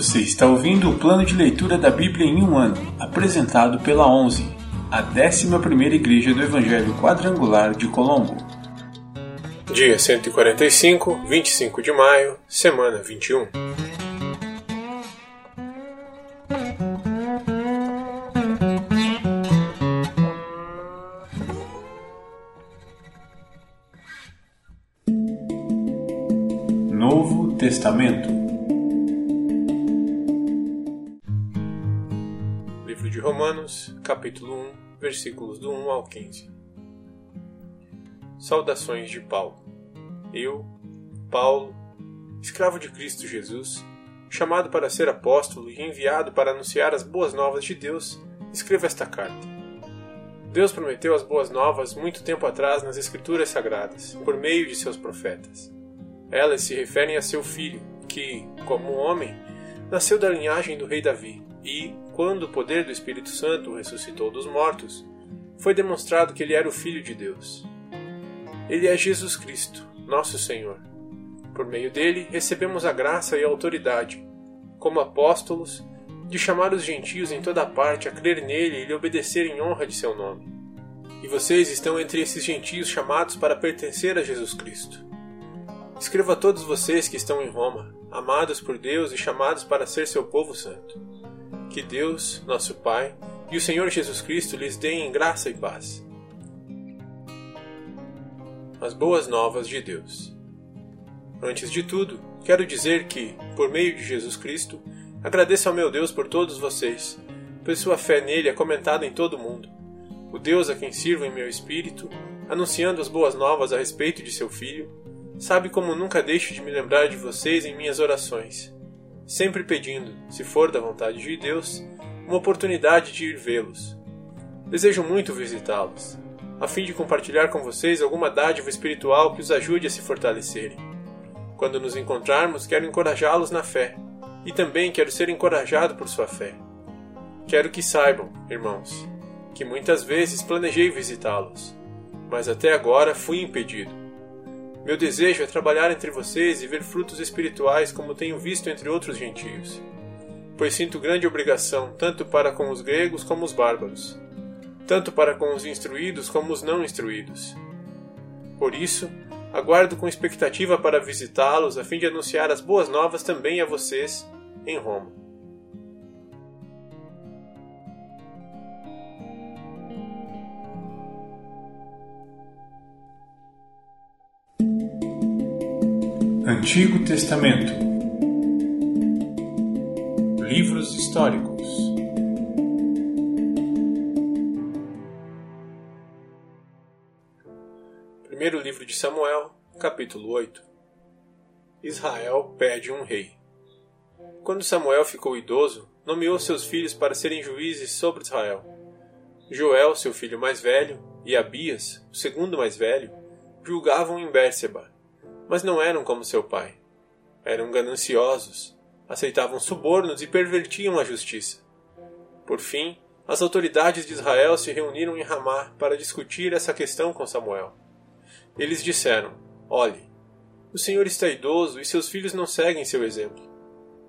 Você está ouvindo o plano de leitura da Bíblia em um ano, apresentado pela 11, a 11ª Igreja do Evangelho Quadrangular de Colombo. Dia 145, 25 de maio, semana 21. Novo Testamento Romanos, capítulo 1, versículos do 1 ao 15. Saudações de Paulo. Eu, Paulo, escravo de Cristo Jesus, chamado para ser apóstolo e enviado para anunciar as boas novas de Deus, escrevo esta carta. Deus prometeu as boas novas muito tempo atrás nas Escrituras Sagradas, por meio de seus profetas. Elas se referem a seu filho, que, como homem, nasceu da linhagem do rei Davi, e, quando o poder do Espírito Santo ressuscitou dos mortos, foi demonstrado que ele era o Filho de Deus. Ele é Jesus Cristo, nosso Senhor. Por meio dele, recebemos a graça e a autoridade, como apóstolos, de chamar os gentios em toda parte a crer nele e lhe obedecer em honra de seu nome. E vocês estão entre esses gentios chamados para pertencer a Jesus Cristo. Escrevo a todos vocês que estão em Roma, amados por Deus e chamados para ser seu povo santo. Que Deus, nosso Pai, e o Senhor Jesus Cristo lhes deem graça e paz. As boas novas de Deus. Antes de tudo, quero dizer que, por meio de Jesus Cristo, agradeço ao meu Deus por todos vocês, pois sua fé nele é comentada em todo o mundo. O Deus a quem sirvo em meu espírito, anunciando as boas novas a respeito de seu Filho, sabe como nunca deixo de me lembrar de vocês em minhas orações, sempre pedindo, se for da vontade de Deus, uma oportunidade de ir vê-los. Desejo muito visitá-los, a fim de compartilhar com vocês alguma dádiva espiritual que os ajude a se fortalecerem. Quando nos encontrarmos, quero encorajá-los na fé, e também quero ser encorajado por sua fé. Quero que saibam, irmãos, que muitas vezes planejei visitá-los, mas até agora fui impedido meu desejo é trabalhar entre vocês e ver frutos espirituais como tenho visto entre outros gentios. Pois sinto grande obrigação tanto para com os gregos como os bárbaros, tanto para com os instruídos como os não instruídos. Por isso, aguardo com expectativa para visitá-los a fim de anunciar as boas novas também a vocês em Roma. Antigo Testamento Livros históricos Primeiro livro de Samuel, capítulo 8 Israel pede um rei. Quando Samuel ficou idoso, nomeou seus filhos para serem juízes sobre Israel. Joel, seu filho mais velho, e Abias, o segundo mais velho, julgavam em Bérseba mas não eram como seu pai. Eram gananciosos, aceitavam subornos e pervertiam a justiça. Por fim, as autoridades de Israel se reuniram em Ramá para discutir essa questão com Samuel. Eles disseram: Olhe, o Senhor está idoso e seus filhos não seguem seu exemplo.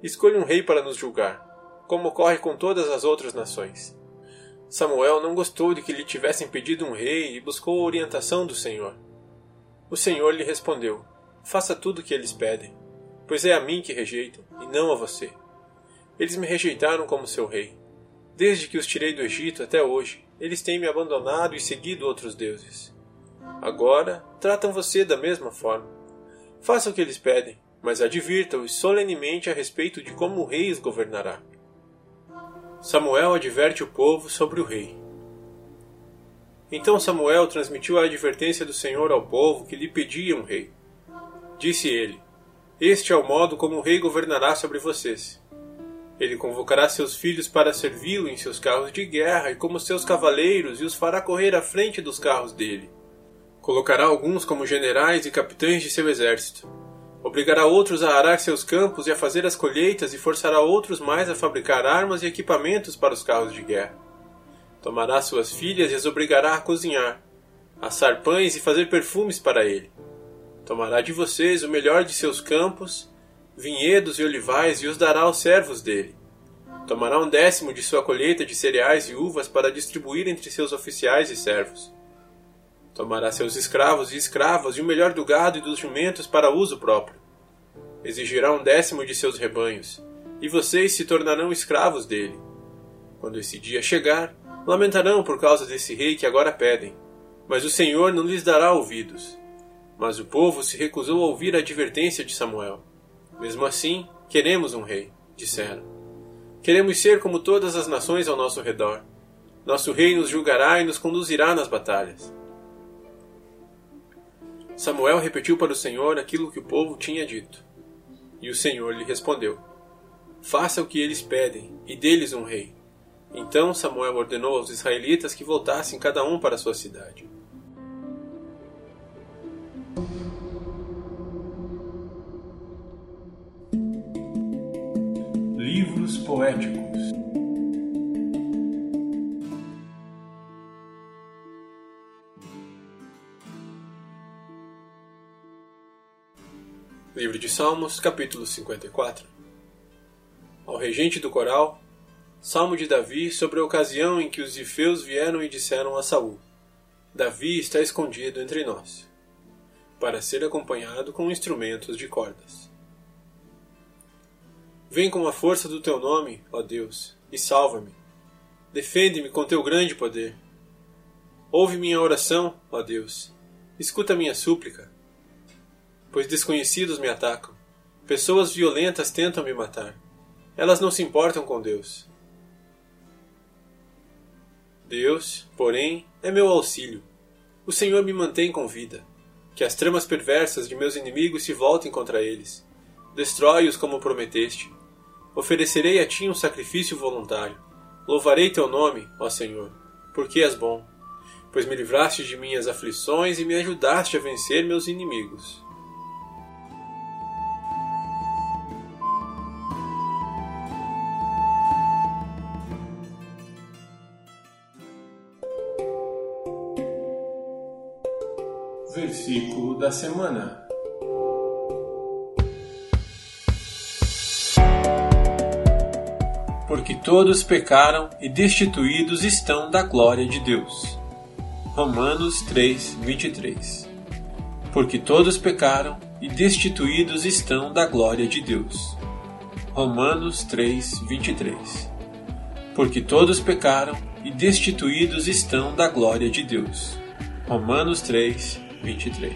Escolha um rei para nos julgar, como ocorre com todas as outras nações. Samuel não gostou de que lhe tivessem pedido um rei e buscou a orientação do Senhor. O Senhor lhe respondeu: Faça tudo o que eles pedem, pois é a mim que rejeitam, e não a você. Eles me rejeitaram como seu rei. Desde que os tirei do Egito até hoje, eles têm me abandonado e seguido outros deuses. Agora, tratam você da mesma forma. Faça o que eles pedem, mas advirta-os solenemente a respeito de como o rei os governará. Samuel adverte o povo sobre o rei. Então Samuel transmitiu a advertência do Senhor ao povo que lhe pedia um rei. Disse ele: Este é o modo como o rei governará sobre vocês. Ele convocará seus filhos para servi-lo em seus carros de guerra e como seus cavaleiros e os fará correr à frente dos carros dele. Colocará alguns como generais e capitães de seu exército. Obrigará outros a arar seus campos e a fazer as colheitas e forçará outros mais a fabricar armas e equipamentos para os carros de guerra. Tomará suas filhas e as obrigará a cozinhar, assar pães e fazer perfumes para ele Tomará de vocês o melhor de seus campos vinhedos e olivais e os dará aos servos dele. Tomará um décimo de sua colheita de cereais e uvas para distribuir entre seus oficiais e servos. Tomará seus escravos e escravas e o melhor do gado e dos jumentos para uso próprio. Exigirá um décimo de seus rebanhos, e vocês se tornarão escravos dele. Quando esse dia chegar, lamentarão por causa desse rei que agora pedem, mas o Senhor não lhes dará ouvidos. Mas o povo se recusou a ouvir a advertência de Samuel. Mesmo assim, queremos um rei, disseram. Queremos ser como todas as nações ao nosso redor. Nosso rei nos julgará e nos conduzirá nas batalhas. Samuel repetiu para o Senhor aquilo que o povo tinha dito. E o Senhor lhe respondeu: Faça o que eles pedem, e dê-lhes um rei. Então Samuel ordenou aos israelitas que voltassem cada um para sua cidade. Livros poéticos Livro de Salmos, capítulo 54 Ao regente do coral, Salmo de Davi sobre a ocasião em que os ifeus vieram e disseram a Saul: Davi está escondido entre nós, para ser acompanhado com instrumentos de cordas. Vem com a força do teu nome, ó Deus, e salva-me. Defende-me com teu grande poder. Ouve minha oração, ó Deus. Escuta minha súplica pois desconhecidos me atacam. Pessoas violentas tentam me matar. Elas não se importam com Deus. Deus, porém, é meu auxílio. O Senhor me mantém com vida. Que as tramas perversas de meus inimigos se voltem contra eles. Destrói-os como prometeste. Oferecerei a ti um sacrifício voluntário. Louvarei teu nome, ó Senhor, porque és bom, pois me livraste de minhas aflições e me ajudaste a vencer meus inimigos. Versículo da semana. Porque todos pecaram e destituídos estão da glória de Deus. Romanos 3, 23. Porque todos pecaram e destituídos estão da glória de Deus. Romanos 3, 23. Porque todos pecaram e destituídos estão da glória de Deus. Romanos 3, 23.